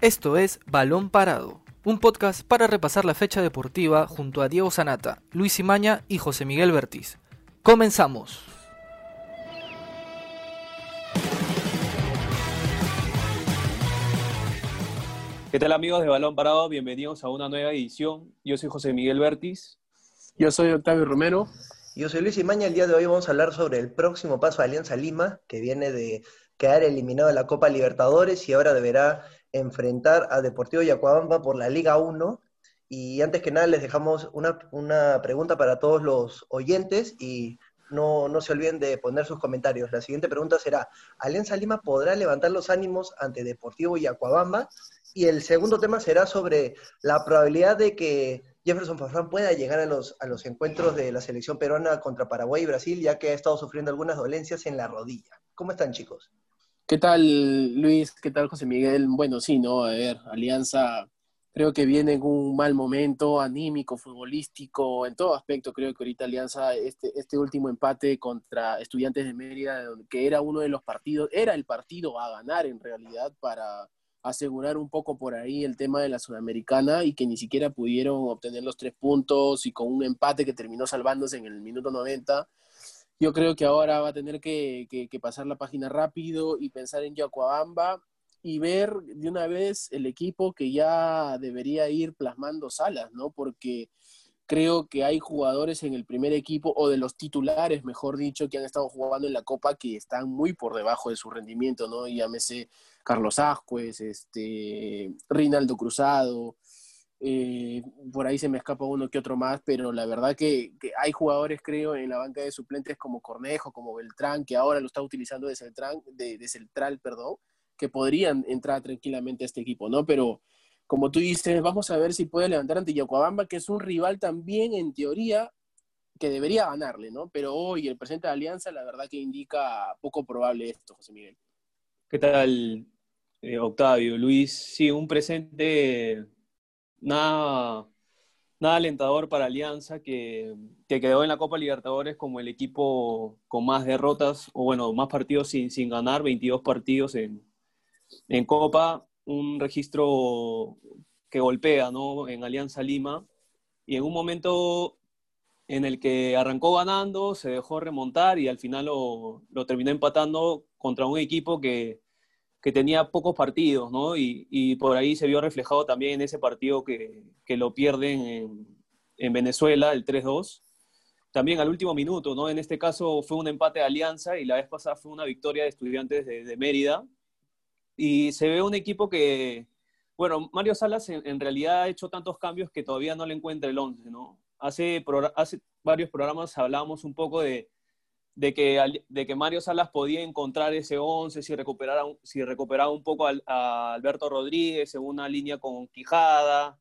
Esto es Balón Parado, un podcast para repasar la fecha deportiva junto a Diego Sanata, Luis Imaña y José Miguel Bertiz. Comenzamos. ¿Qué tal amigos de Balón Parado? Bienvenidos a una nueva edición. Yo soy José Miguel Bertiz. Yo soy Octavio Romero. Yo soy Luis Imaña. El día de hoy vamos a hablar sobre el próximo paso de Alianza Lima, que viene de quedar eliminado de la Copa Libertadores y ahora deberá enfrentar a Deportivo Yacuabamba por la Liga 1. Y antes que nada les dejamos una, una pregunta para todos los oyentes y no, no, se olviden de poner sus comentarios. La siguiente pregunta será, ¿Alianza Lima podrá levantar los ánimos ante Deportivo Yacuabamba? Y el segundo tema será sobre la probabilidad de que Jefferson Farfán pueda llegar a los, a los encuentros de la selección peruana contra Paraguay y Brasil, ya que ha estado sufriendo algunas dolencias en la rodilla. ¿Cómo están, chicos? ¿Qué tal, Luis? ¿Qué tal, José Miguel? Bueno, sí, no, a ver, Alianza creo que viene en un mal momento anímico, futbolístico, en todo aspecto. Creo que ahorita Alianza, este, este último empate contra Estudiantes de Mérida, que era uno de los partidos, era el partido a ganar en realidad para asegurar un poco por ahí el tema de la Sudamericana y que ni siquiera pudieron obtener los tres puntos y con un empate que terminó salvándose en el minuto 90. Yo creo que ahora va a tener que, que, pasar la página rápido y pensar en Yacuabamba y ver de una vez el equipo que ya debería ir plasmando salas, ¿no? Porque creo que hay jugadores en el primer equipo, o de los titulares, mejor dicho, que han estado jugando en la Copa que están muy por debajo de su rendimiento, ¿no? Llámese Carlos Ascuez, este, Rinaldo Cruzado, eh, por ahí se me escapa uno que otro más, pero la verdad que, hay jugadores, creo, en la banca de suplentes como Cornejo, como Beltrán, que ahora lo está utilizando de central, de, perdón, que podrían entrar tranquilamente a este equipo, ¿no? Pero como tú dices, vamos a ver si puede levantar ante Yacuabamba, que es un rival también, en teoría, que debería ganarle, ¿no? Pero hoy el presidente de Alianza, la verdad que indica poco probable esto, José Miguel. ¿Qué tal, eh, Octavio? Luis, sí, un presente nada, alentador para Alianza, que, que, quedó en la Copa Libertadores como el equipo con más derrotas, o bueno, más partidos sin, sin ganar, 22 partidos en, en Copa un registro que golpea ¿no? en Alianza Lima y en un momento en el que arrancó ganando, se dejó remontar y al final lo, lo terminó empatando contra un equipo que, que tenía pocos partidos, ¿no? Y, por ahí se vio reflejado también en ese partido que, que lo pierden en, en Venezuela, el 3-2. También al último minuto, ¿no? En este caso fue un empate de Alianza y la vez pasada fue una victoria de estudiantes de, Mérida, y se ve un equipo que, bueno, Mario Salas en, realidad ha hecho tantos cambios que todavía no le encuentra el 11, ¿no? Hace varios programas hablábamos un poco de, de, que, de que Mario Salas podía encontrar ese 11 si recuperara, si recuperaba un poco a, Alberto Rodríguez en una línea con Quijada,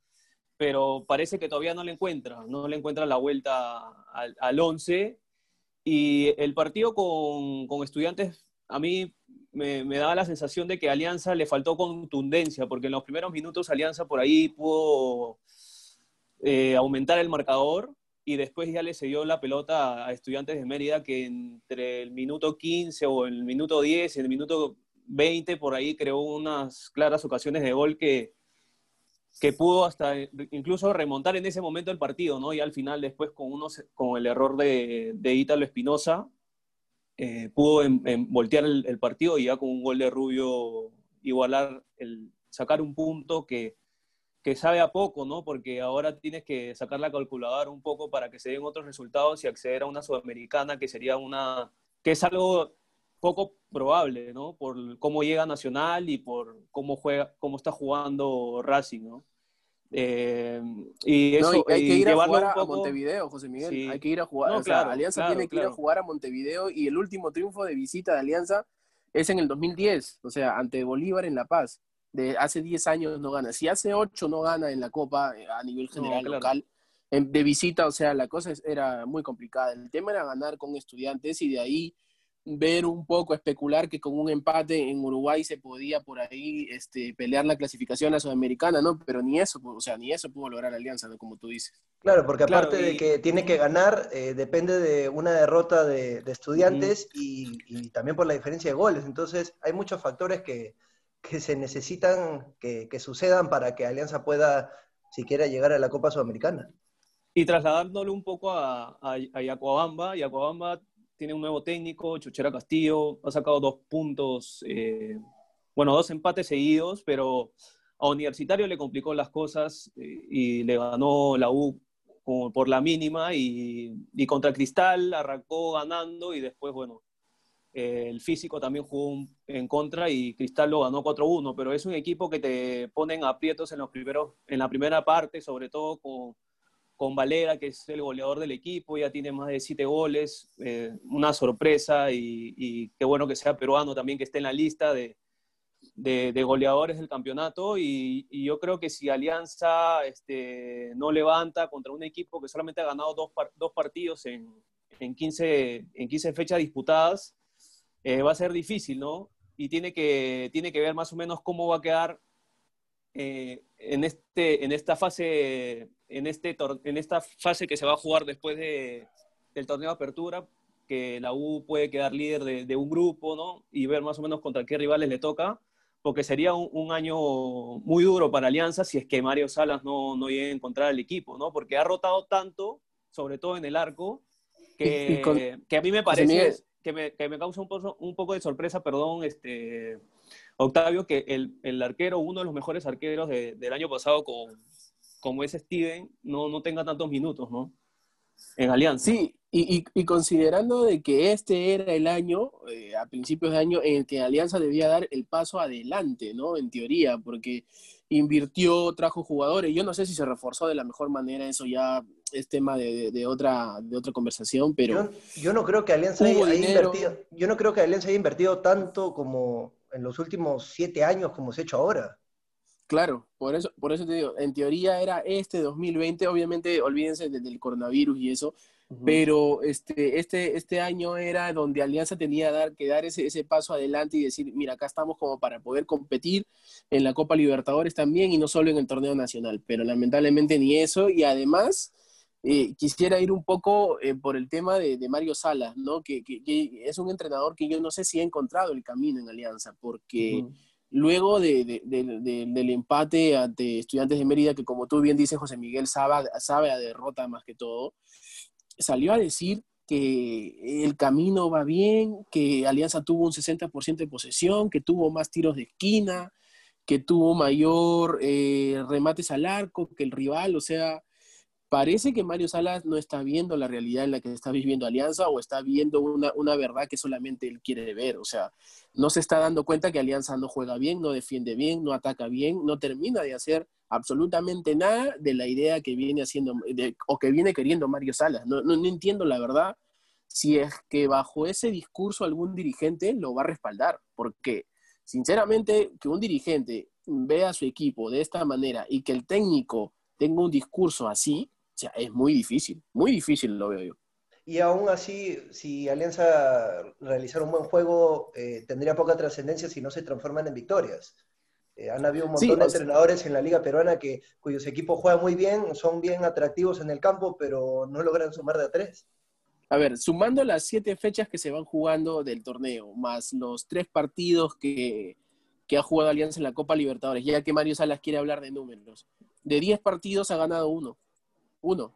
pero parece que todavía no le encuentra, no le encuentra la vuelta al, al 11. Y el partido con, con estudiantes, a mí me, me, daba la sensación de que Alianza le faltó contundencia, porque en los primeros minutos Alianza por ahí pudo eh, aumentar el marcador y después ya le cedió la pelota a Estudiantes de Mérida que entre el minuto 15 o el minuto 10 y el minuto 20 por ahí creó unas claras ocasiones de gol que, que pudo hasta incluso remontar en ese momento el partido, ¿no? Y al final después con, unos, con el error de, de Ítalo Espinosa, eh, pudo en, en voltear el, el, partido y ya con un gol de Rubio igualar, el, sacar un punto que, que sabe a poco, ¿no? Porque ahora tienes que sacar la calculadora un poco para que se den otros resultados y acceder a una sudamericana que sería una, que es algo poco probable, ¿no? Por cómo llega Nacional y por cómo juega, cómo está jugando Racing, ¿no? Eh, y eso, no, y hay que ir a jugar a Montevideo, José Miguel. Sí. Hay que ir a jugar. No, o sea, Alianza claro, tiene que claro. ir a jugar a Montevideo y el último triunfo de visita de Alianza es en el 2010, o sea, ante Bolívar en La Paz. De hace 10 años no gana. Si hace 8 no gana en la Copa eh, a nivel general no, local, de visita, o sea, la cosa era muy complicada. El tema era ganar con estudiantes y de ahí ver un poco, especular que con un empate en Uruguay se podía por ahí este, pelear la clasificación a Sudamericana, ¿no? Pero ni eso, o sea, ni eso pudo lograr Alianza, ¿no? Como tú dices. Claro, porque aparte claro, y... de que tiene que ganar, eh, depende de una derrota de, de estudiantes y, y, también por la diferencia de goles. Entonces, hay muchos factores que, que se necesitan que, sucedan para que Alianza pueda siquiera llegar a la Copa Sudamericana. Y trasladándolo un poco a, a, a Yacuabamba, Yacuabamba tiene un nuevo técnico, Chuchera Castillo, ha sacado dos puntos, eh, bueno, dos empates seguidos, pero a Universitario le complicó las cosas eh, y le ganó la U por la mínima y, contra Cristal arrancó ganando y después, bueno, el físico también jugó en contra y Cristal lo ganó 4-1, pero es un equipo que te ponen aprietos en, los primeros, en la primera parte, sobre todo con, con Valera, que es el goleador del equipo, ya tiene más de siete goles, eh, una sorpresa y, qué bueno que sea peruano también que esté en la lista de, de, goleadores del campeonato. Y, yo creo que si Alianza este, no levanta contra un equipo que solamente ha ganado dos, dos partidos en, en, 15, en 15 fechas disputadas, eh, va a ser difícil, ¿no? Y tiene que, tiene que ver más o menos cómo va a quedar eh, en, este, en, esta fase, en, este, en esta fase que se va a jugar después de, del torneo de apertura, que la U puede quedar líder de, de, un grupo, ¿no? Y ver más o menos contra qué rivales le toca porque sería un, año muy duro para Alianza si es que Mario Salas no, no llega a encontrar el equipo, ¿no? Porque ha rotado tanto, sobre todo en el arco, que, que a mí me parece que me, que me, causa un, poco, un poco de sorpresa, perdón, este, Octavio, que el, el arquero, uno de los mejores arqueros del año pasado, con, como es Steven, no, no tenga tantos minutos, ¿no? En Alianza. Sí, y, y, considerando de que este era el año, eh, a principios de año, en el que Alianza debía dar el paso adelante, ¿no? En teoría, porque invirtió, trajo jugadores. Yo no sé si se reforzó de la mejor manera, eso ya es tema de, de otra, de otra conversación, pero... Yo, no creo que Alianza haya, invertido, yo no creo que Alianza haya invertido tanto como en los últimos siete años como se ha hecho ahora. Claro, por eso, por eso te digo, en teoría era este 2020, obviamente olvídense del coronavirus y eso, pero este, este, este año era donde Alianza tenía dar, que dar ese, ese paso adelante y decir, mira, acá estamos como para poder competir en la Copa Libertadores también y no solo en el torneo nacional, pero lamentablemente ni eso y además... Eh, quisiera ir un poco eh, por el tema de, Mario Salas, ¿no? Que, es un entrenador que yo no sé si ha encontrado el camino en Alianza, porque luego de, del empate ante Estudiantes de Mérida, que como tú bien dices, José Miguel sabe, sabe a derrota más que todo, salió a decir que el camino va bien, que Alianza tuvo un 60% de posesión, que tuvo más tiros de esquina, que tuvo mayor eh, remates al arco que el rival, o sea, parece que Mario Salas no está viendo la realidad en la que está viviendo Alianza o está viendo una, una, verdad que solamente él quiere ver. O sea, no se está dando cuenta que Alianza no juega bien, no defiende bien, no ataca bien, no termina de hacer absolutamente nada de la idea que viene haciendo o que viene queriendo Mario Salas. No, no, no entiendo la verdad si es que bajo ese discurso algún dirigente lo va a respaldar, porque sinceramente que un dirigente vea a su equipo de esta manera y que el técnico tenga un discurso así, o sea, es muy difícil, muy difícil lo veo yo. Y aún así, si Alianza realizara un buen juego, eh, tendría poca trascendencia si no se transforman en victorias. Eh, han habido un montón de entrenadores en la Liga Peruana que, cuyos equipos juegan muy bien, son bien atractivos en el campo, pero no logran sumar de a tres. A ver, sumando las siete fechas que se van jugando del torneo, más los tres partidos que, que ha jugado Alianza en la Copa Libertadores, ya que Mario Salas quiere hablar de números, de diez partidos ha ganado uno uno.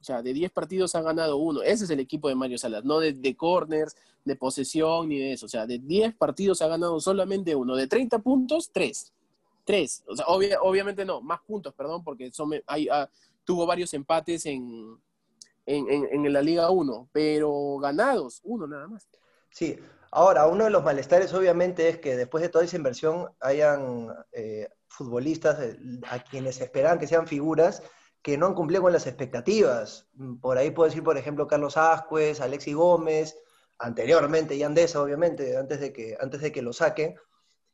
O sea, de 10 partidos ha ganado uno. Ese es el equipo de Mario Salas, no de, corners, de posesión, ni de eso. O sea, de 10 partidos ha ganado solamente uno. De 30 puntos, 3. 3. O sea, obviamente no, más puntos, perdón, porque son, hay, ah, tuvo varios empates en, en, la Liga 1, pero ganados, uno nada más. Sí, ahora, uno de los malestares obviamente es que después de toda esa inversión hayan eh, futbolistas eh, a quienes esperan que sean figuras que no han cumplido con las expectativas. Por ahí puedo decir, por ejemplo, Carlos Ascuez, Alexi Gómez, anteriormente, Yandesa, obviamente, antes de que, antes de que lo saquen.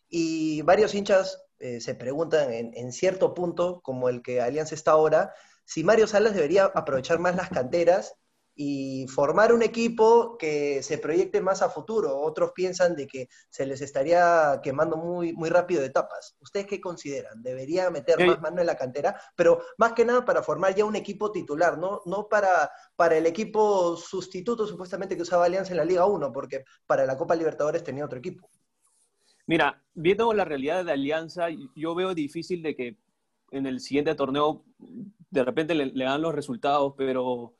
Y varios hinchas eh, se preguntan en, en, cierto punto, como el que Alianza está ahora, si Mario Salas debería aprovechar más las canteras y formar un equipo que se proyecte más a futuro. Otros piensan de que se les estaría quemando muy, muy rápido de etapas. ¿Ustedes qué consideran? ¿Debería meter más mano en la cantera? Pero más que nada para formar ya un equipo titular, no, no para, para el equipo sustituto supuestamente que usaba Alianza en la Liga 1, porque para la Copa Libertadores tenía otro equipo. Mira, viendo la realidad de Alianza, yo veo difícil de que en el siguiente torneo de repente le, dan los resultados, pero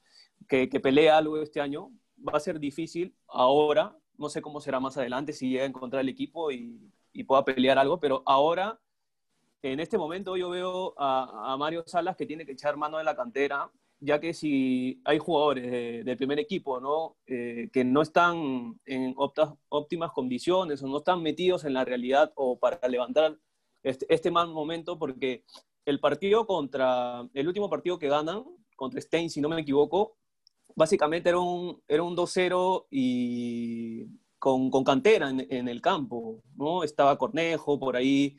que, que pelee algo este año va a ser difícil ahora. No sé cómo será más adelante si llega a encontrar el equipo y, y pueda pelear algo, pero ahora, en este momento, yo veo a, a Mario Salas que tiene que echar mano de la cantera ya que si hay jugadores del primer equipo ¿no? Eh, que no están en óptimas condiciones o no están metidos en la realidad o para levantar este, este, mal momento, porque el partido contra, el último partido que ganan, contra Stein, si no me equivoco, básicamente era un, era un 2-0 y con, con cantera en, en, el campo, ¿no? Estaba Cornejo por ahí,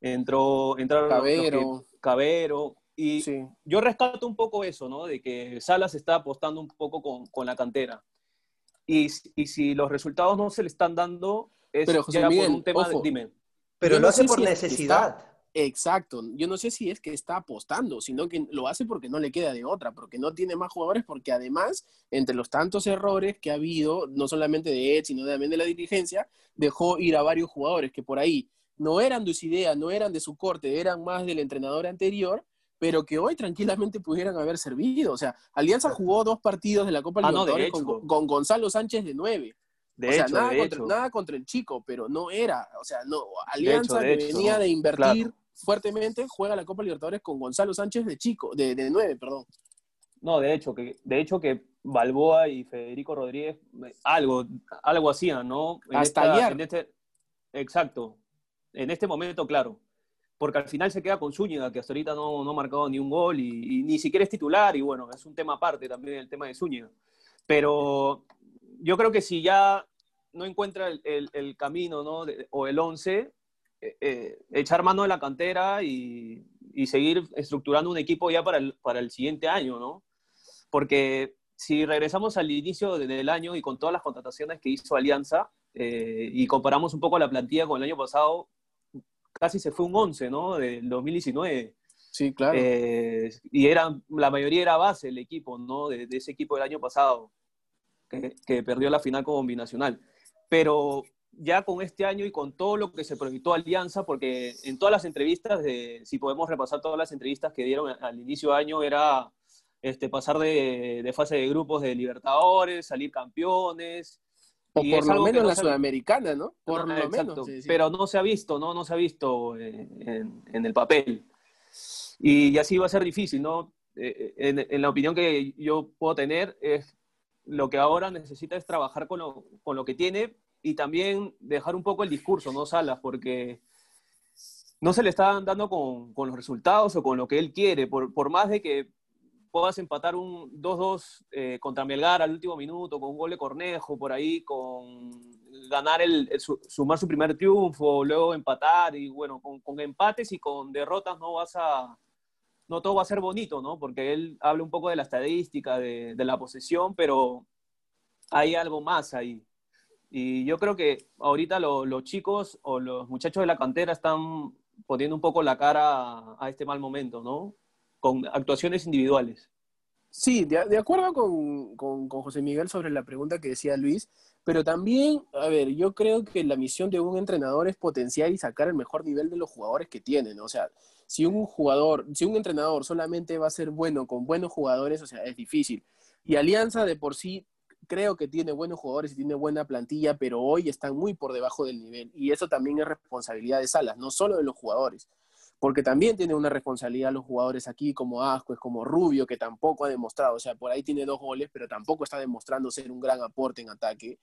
entró, entraron Cabero. Cabero, y yo rescato un poco eso, ¿no? De que Salas está apostando un poco con, con la cantera. Y, y, si los resultados no se le están dando, es Pero, José Miguel, por un tema ojo, de... Dime. Pero lo no hace por si es que necesidad. Exacto. Yo no sé si es que está apostando, sino que lo hace porque no le queda de otra, porque no tiene más jugadores, porque además, entre los tantos errores que ha habido, no solamente de Ed, sino también de la dirigencia, dejó ir a varios jugadores que por ahí no eran de su idea, no eran de su corte, eran más del entrenador anterior, pero que hoy tranquilamente pudieran haber servido. O sea, Alianza jugó dos partidos de la Copa Ah, no, de Libertadores con, hecho. con Gonzalo Sánchez de nueve. De o sea, hecho, nada, de contra, hecho. nada contra el chico, pero no era. O sea, no, Alianza de que hecho, venía de invertir claro. fuertemente, juega la Copa Libertadores con Gonzalo Sánchez de chico, de, de nueve, perdón. No, de hecho, que, de hecho que Balboa y Federico Rodríguez eh, algo, algo hacían, ¿no? En Hasta esta- en este- exacto. En este momento, claro. Porque al final se queda con Zúñiga, que hasta ahorita no, no ha marcado ni un gol y, y ni siquiera es titular. Y bueno, es un tema aparte también el tema de Zúñiga. Pero yo creo que si ya no encuentra el, el- el camino ¿no? de- o el 11, eh, eh, echar mano de la cantera y, y seguir estructurando un equipo ya para el, para el siguiente año, ¿no? Porque si regresamos al inicio de- del año y con todas las contrataciones que hizo Alianza eh, y comparamos un poco la plantilla con el año pasado, casi se fue un 11, ¿no? Del 2019. Sí, claro. Eh, y era, la mayoría era base el equipo, ¿no? De, de ese equipo del año pasado, que, que perdió la final con Binacional. Pero ya con este año y con todo lo que se proyectó Alianza, porque en todas las entrevistas, de, si podemos repasar todas las entrevistas que dieron al inicio de año, era este, pasar de, de fase de grupos de Libertadores, salir campeones. o y por lo menos no la se- Sudamericana, ¿no? Por no, lo exacto, menos. sí, sí. Pero no se ha visto, ¿no? No se ha visto eh, en, en el papel. Y, y así va a ser difícil, ¿no? Eh, en, en la opinión que yo puedo tener, es lo que ahora necesita es trabajar con lo, con lo que tiene y también dejar un poco el discurso, ¿no, Salas? Porque no se le está dando con, con los resultados o con lo que él quiere, por, por más de que puedas empatar un 2-2 eh, contra Melgar al último minuto, con un gol de Cornejo por ahí, con ganar el, el su- sumar su primer triunfo, luego empatar y bueno, con empates y con derrotas no vas a, no todo va a ser bonito, ¿no? Porque él habla un poco de la estadística, de, la posesión, pero hay algo más ahí. Y yo creo que ahorita lo- los chicos o los muchachos de la cantera están poniendo un poco la cara a, este mal momento, ¿no? Con actuaciones individuales. Sí, de, acuerdo con, con- con José Miguel sobre la pregunta que decía Luis, pero también, a ver, yo creo que la misión de un entrenador es potenciar y sacar el mejor nivel de los jugadores que tienen. O sea, si un jugador, si un entrenador solamente va a ser bueno con buenos jugadores, o sea, es difícil. Y Alianza de por sí creo que tiene buenos jugadores y tiene buena plantilla, pero hoy están muy por debajo del nivel. Y eso también es responsabilidad de Salas, no solo de los jugadores porque también tiene una responsabilidad los jugadores aquí, como Ascuez, como Rubio, que tampoco ha demostrado, o sea, por ahí tiene dos goles, pero tampoco está demostrando ser un gran aporte en ataque.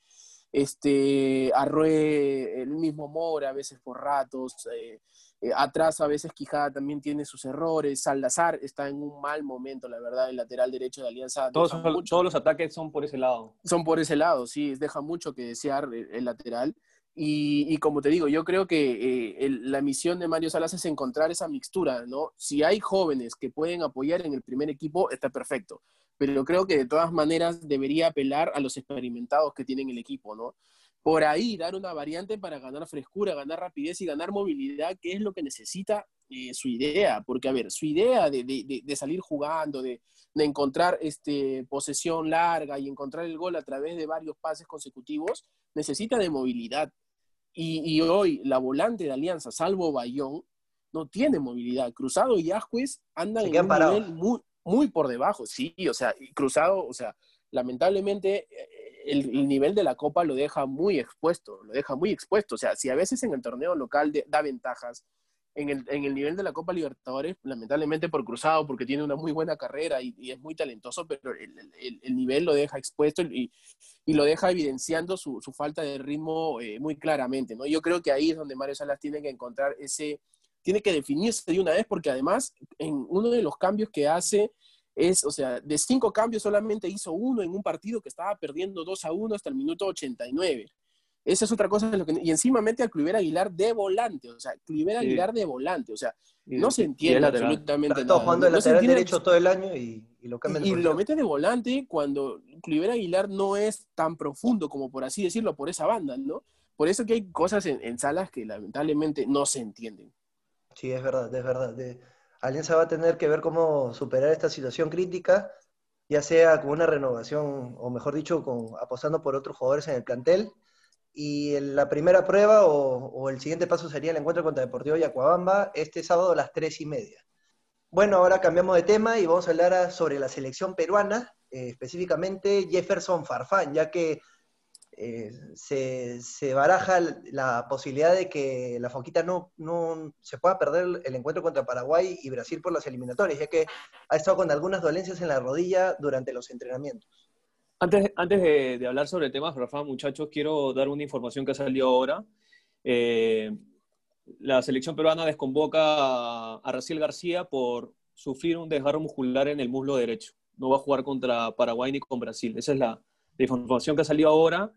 Este, Arrué, el mismo Mora, a veces por ratos, eh, eh, atrás a veces Quijada también tiene sus errores, Salazar está en un mal momento, la verdad, el lateral derecho de Alianza Todos, deja mucho- todos los ataques son por ese lado. son por ese lado, sí, deja mucho que desear el, el lateral. Y, y como te digo, yo creo que eh, el- la misión de Mario Salas es encontrar esa mixtura, ¿no? Si hay jóvenes que pueden apoyar en el primer equipo, está perfecto. Pero creo que de todas maneras debería apelar a los experimentados que tienen el equipo, ¿no? Por ahí dar una variante para ganar frescura, ganar rapidez y ganar movilidad, que es lo que necesita eh, su idea. Porque, a ver, su idea de, de- salir jugando, de, de encontrar este, posesión larga y encontrar el gol a través de varios pases consecutivos, necesita de movilidad. Y, hoy la volante de Alianza, salvo Bayón, no tiene movilidad. Cruzado y Ascuez andan en un nivel muy, muy por debajo. Sí, o sea, Cruzado, o sea, lamentablemente el, nivel de la Copa lo deja muy expuesto, lo deja muy expuesto. O sea, si a veces en el torneo local da ventajas, en el, en el, nivel de la Copa Libertadores, lamentablemente por cruzado, porque tiene una muy buena carrera y, es muy talentoso, pero el, el, nivel lo deja expuesto y, lo deja evidenciando su, su falta de ritmo eh, muy claramente. ¿no? Yo creo que ahí es donde Mario Salas tiene que encontrar ese, tiene que definirse de una vez, porque además en uno de los cambios que hace es, o sea, de cinco cambios solamente hizo uno en un partido que estaba perdiendo 2 a 1 hasta el minuto 89. Esa es otra cosa. lo que, y encima mete a Cliver Aguilar de volante, o sea, Cliver Aguilar de volante, o sea, no se entiende absolutamente Está jugando el lateral derecho todo el año y, lo Y, lo mete de volante cuando Cliver Aguilar no es tan profundo como por así decirlo, por esa banda, ¿no? Por eso que hay cosas en, salas que lamentablemente no se entienden. Sí, es verdad, es verdad. De, Alianza va a tener que ver cómo superar esta situación crítica, ya sea con una renovación, o mejor dicho, con, apostando por otros jugadores en el plantel, y la primera prueba o, el siguiente paso sería el encuentro contra Deportivo Yacuabamba este sábado a las tres y media. Bueno, ahora cambiamos de tema y vamos a hablar sobre la selección peruana, eh, específicamente Jefferson Farfán, ya que eh, se, baraja la posibilidad de que la Foquita no, no se pueda perder el encuentro contra Paraguay y Brasil por las eliminatorias, ya que ha estado con algunas dolencias en la rodilla durante los entrenamientos. Antes, antes de, hablar sobre temas, Rafa, muchachos, quiero dar una información que ha salido ahora. Eh, la selección peruana desconvoca a, a Raciel García por sufrir un desgarro muscular en el muslo derecho. No va a jugar contra Paraguay ni con Brasil. Esa es la, información que ha salido ahora.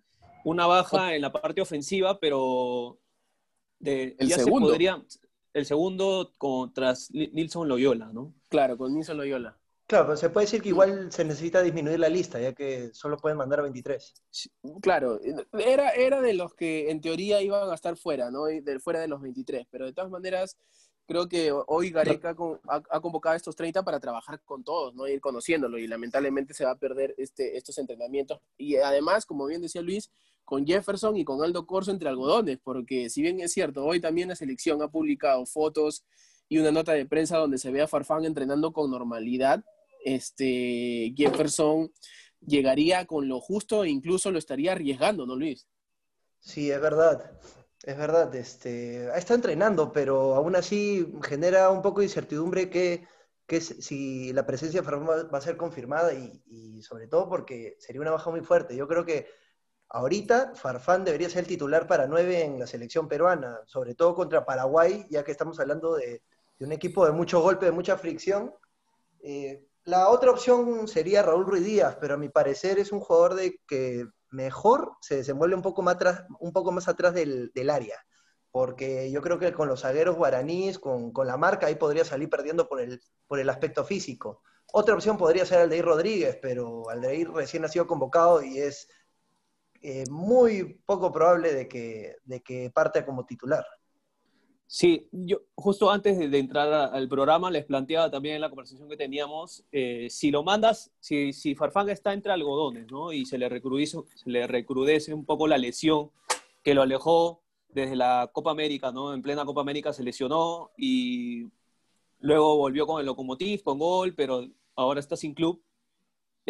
Una baja en la parte ofensiva, pero de, el segundo. el segundo contra Nilson Loyola, ¿no? Claro, con Nilson Loyola. Claro, pero se puede decir que igual se necesita disminuir la lista, ya que solo pueden mandar a 23. Claro, era, era de los que en teoría iban a estar fuera, ¿no? De, fuera de los 23, pero de todas maneras, creo que hoy Gareca ha, convocado a estos 30 para trabajar con todos, ¿no? Ir conociéndolo y lamentablemente se va a perder este, estos entrenamientos. Y además, como bien decía Luis, con Jefferson y con Aldo Corso entre algodones, porque si bien es cierto, hoy también la selección ha publicado fotos y una nota de prensa donde se ve a Farfán entrenando con normalidad, este, Jefferson llegaría con lo justo e incluso lo estaría arriesgando, ¿no, Luis? Sí, es verdad. Es verdad, este, está entrenando, pero aún así genera un poco de incertidumbre que, que si la presencia de Farfán va a ser confirmada y, sobre todo porque sería una baja muy fuerte. Yo creo que ahorita Farfán debería ser el titular para nueve en la selección peruana, sobre todo contra Paraguay, ya que estamos hablando de, un equipo de mucho golpe, de mucha fricción. Eh, la otra opción sería Raúl Ruiz Díaz, pero a mi parecer es un jugador de que mejor se desenvuelve un poco más atrás, un poco más atrás del, área. Porque yo creo que con los zagueros guaraníes, con, la marca, ahí podría salir perdiendo por el, por el aspecto físico. Otra opción podría ser Aldeir Rodríguez, pero Aldeir recién ha sido convocado y es eh, muy poco probable de que, de que parte como titular. Sí, yo justo antes de, entrar al programa les planteaba también en la conversación que teníamos, eh, si lo mandas, si, si Farfán está entre algodones, ¿no? Y se le, recrudece, se le recrudece un poco la lesión que lo alejó desde la Copa América, ¿no? En plena Copa América se lesionó y luego volvió con el Lokomotiv, con gol, pero ahora está sin club.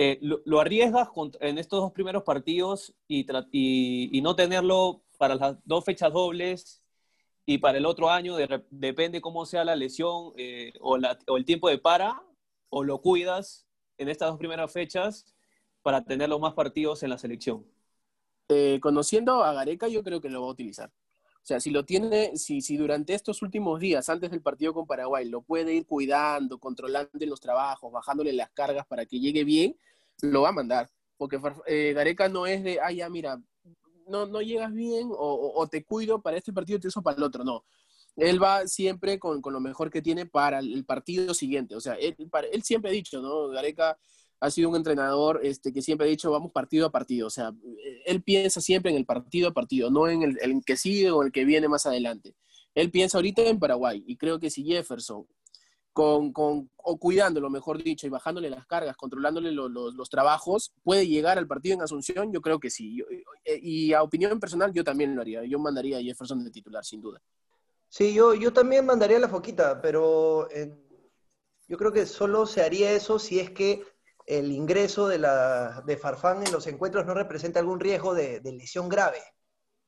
Eh, lo, arriesgas en estos dos primeros partidos y no tenerlo para las dos fechas dobles y para el otro año depende cómo sea la lesión eh, o, el tiempo de para, o lo cuidas en estas dos primeras fechas para tener los más partidos en la selección. Eh, conociendo a Gareca, yo creo que lo va a utilizar. Sea, si lo tiene, si, si durante estos últimos días, antes del partido con Paraguay, lo puede ir cuidando, controlando los trabajos, bajándole las cargas para que llegue bien, lo va a mandar. Porque eh, Gareca no es de, ah, ya, mira, no, no llegas bien o, te cuido para este partido y te uso para el otro, no. Él va siempre con, lo mejor que tiene para el partido siguiente. O sea, él, él siempre ha dicho, ¿no? Gareca ha sido un entrenador este, que siempre ha dicho, vamos partido a partido. O sea, él piensa siempre en el partido a partido, no en el, el que sigue o el que viene más adelante. Él piensa ahorita en Paraguay y creo que si Jefferson con, con, o cuidándolo, mejor dicho, y bajándole las cargas, controlándole los, los, trabajos, puede llegar al partido en Asunción, yo creo que sí. Eh, y a opinión personal, yo también lo haría. Yo mandaría a Jefferson de titular, sin duda. Sí, yo, yo también mandaría la foquita, pero yo creo que solo se haría eso si es que el ingreso de, la, Farfán en los encuentros no representa algún riesgo de, de lesión grave.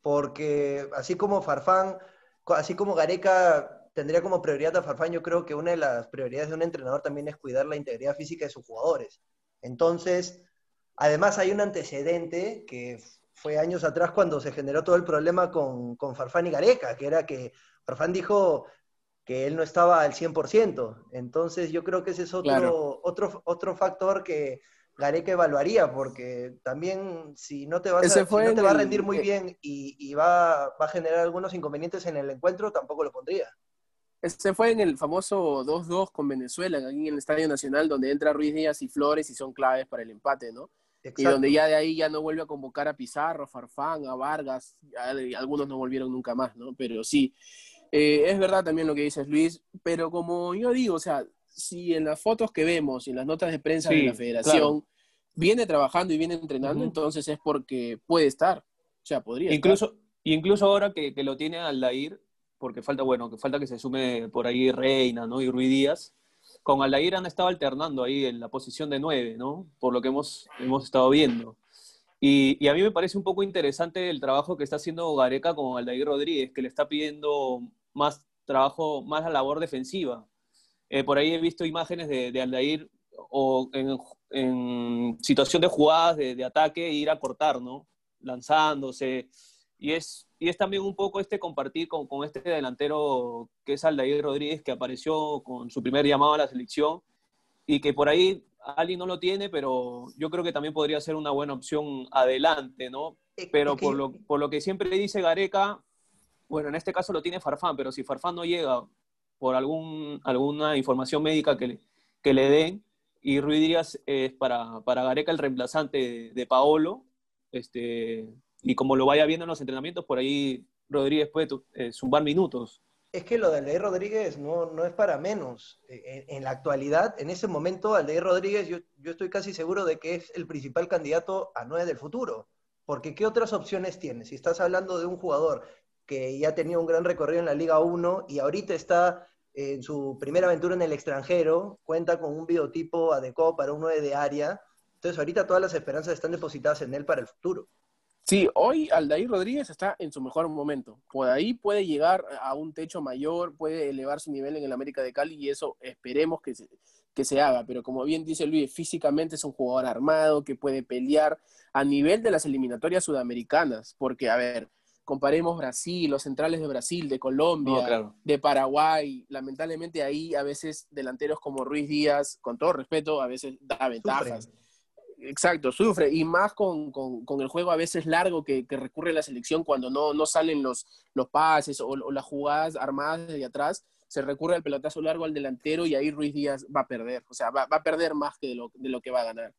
Porque así como Farfán, así como Gareca tendría como prioridad a Farfán, yo creo que una de las prioridades de un entrenador también es cuidar la integridad física de sus jugadores. Entonces, además hay un antecedente que fue años atrás cuando se generó todo el problema con, con Farfán y Gareca, que era que Farfán dijo que él no estaba al 100%. Entonces yo creo que ese es otro, otro, otro factor que Gareca evaluaría, porque también si no te, vas a, no te va a rendir muy bien y, y va, va, a generar algunos inconvenientes en el encuentro, tampoco lo pondría. Este fue en el famoso 2-2 con Venezuela, aquí en el Estadio Nacional, donde entra Ruiz Díaz y Flores y son claves para el empate, ¿no? Y donde ya de ahí ya no vuelve a convocar a Pizarro, a Farfán, a Vargas, algunos no volvieron nunca más, ¿no? Pero sí, eh, es verdad también lo que dices Luis, pero como yo digo, o sea, si en las fotos que vemos y en las notas de prensa de la federación viene trabajando y viene entrenando, entonces es porque puede estar, o sea, podría incluso, estar. Incluso ahora que, que lo tiene Aldair, porque falta, bueno, que falta que se sume por ahí Reina, ¿no? Y Ruiz Díaz. Con Aldair han estado alternando ahí en la posición de nueve, ¿no? Por lo que hemos, hemos estado viendo. Y, a mí me parece un poco interesante el trabajo que está haciendo Gareca con Aldair Rodríguez, que le está pidiendo más trabajo, más la labor defensiva. Eh, por ahí he visto imágenes de, de Aldair o en, en, situación de jugadas de, de ataque ir a cortar, ¿no? Lanzándose. Y es, y es también un poco este compartir con, con este delantero que es Aldair Rodríguez, que apareció con su primer llamado a la selección y que por ahí alguien no lo tiene, pero yo creo que también podría ser una buena opción adelante, ¿no? Pero por lo, por lo que siempre dice Gareca, bueno, en este caso lo tiene Farfán, pero si Farfán no llega por algún, alguna información médica que le, que le den, y Ruiz Díaz es para, para Gareca el reemplazante de, Paolo, este, y como lo vaya viendo en los entrenamientos, por ahí Rodríguez puede eh, zumbar minutos. Es que lo de Aldeir Rodríguez no, no es para menos. En, en, la actualidad, en ese momento, Aldeir Rodríguez, yo, yo estoy casi seguro de que es el principal candidato a nueve del futuro. Porque ¿qué otras opciones tiene? Si estás hablando de un jugador que ya tenía un gran recorrido en la Liga 1 y ahorita está en su primera aventura en el extranjero, cuenta con un biotipo adecuado para un 9 de área. Entonces ahorita todas las esperanzas están depositadas en él para el futuro. Sí, hoy Aldair Rodríguez está en su mejor momento. Por ahí puede llegar a un techo mayor, puede elevar su nivel en el América de Cali y eso esperemos que se, que se haga. Pero como bien dice Luis, físicamente es un jugador armado que puede pelear a nivel de las eliminatorias sudamericanas. Porque, a ver, comparemos Brasil, los centrales de Brasil, de Colombia, no, claro. de Paraguay. Lamentablemente ahí a veces delanteros como Ruiz Díaz, con todo respeto, a veces da ventajas. Exacto, sufre. Y más con, con, con, el juego a veces largo que, que recurre a la selección cuando no, no salen los, los pases o, o, las jugadas armadas desde atrás, se recurre al pelotazo largo al delantero y ahí Ruiz Díaz va a perder. O sea, va, va a perder más que de lo, de lo, que va a ganar.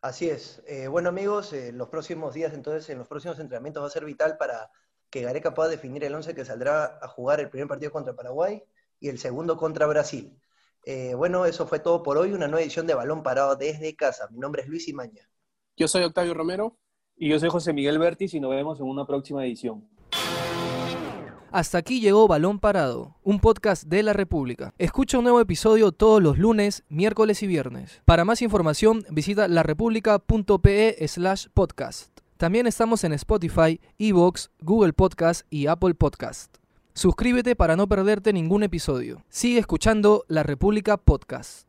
Así es. Eh, bueno, amigos, eh, los próximos días, entonces, en los próximos entrenamientos va a ser vital para que Gareca pueda definir el 11 que saldrá a jugar el primer partido contra Paraguay y el segundo contra Brasil. Eh, bueno, eso fue todo por hoy. Una nueva edición de Balón Parado desde casa. Mi nombre es Luis Imaña. Yo soy Octavio Romero. Y yo soy José Miguel Bertis y nos vemos en una próxima edición. Hasta aquí llegó Balón Parado, un podcast de la República. Escucha un nuevo episodio todos los lunes, miércoles y viernes. Para más información, visita larepublica.pe slash podcast. También estamos en Spotify, Evox, Google Podcast y Apple Podcast. Suscríbete para no perderte ningún episodio. Sigue escuchando La República Podcast.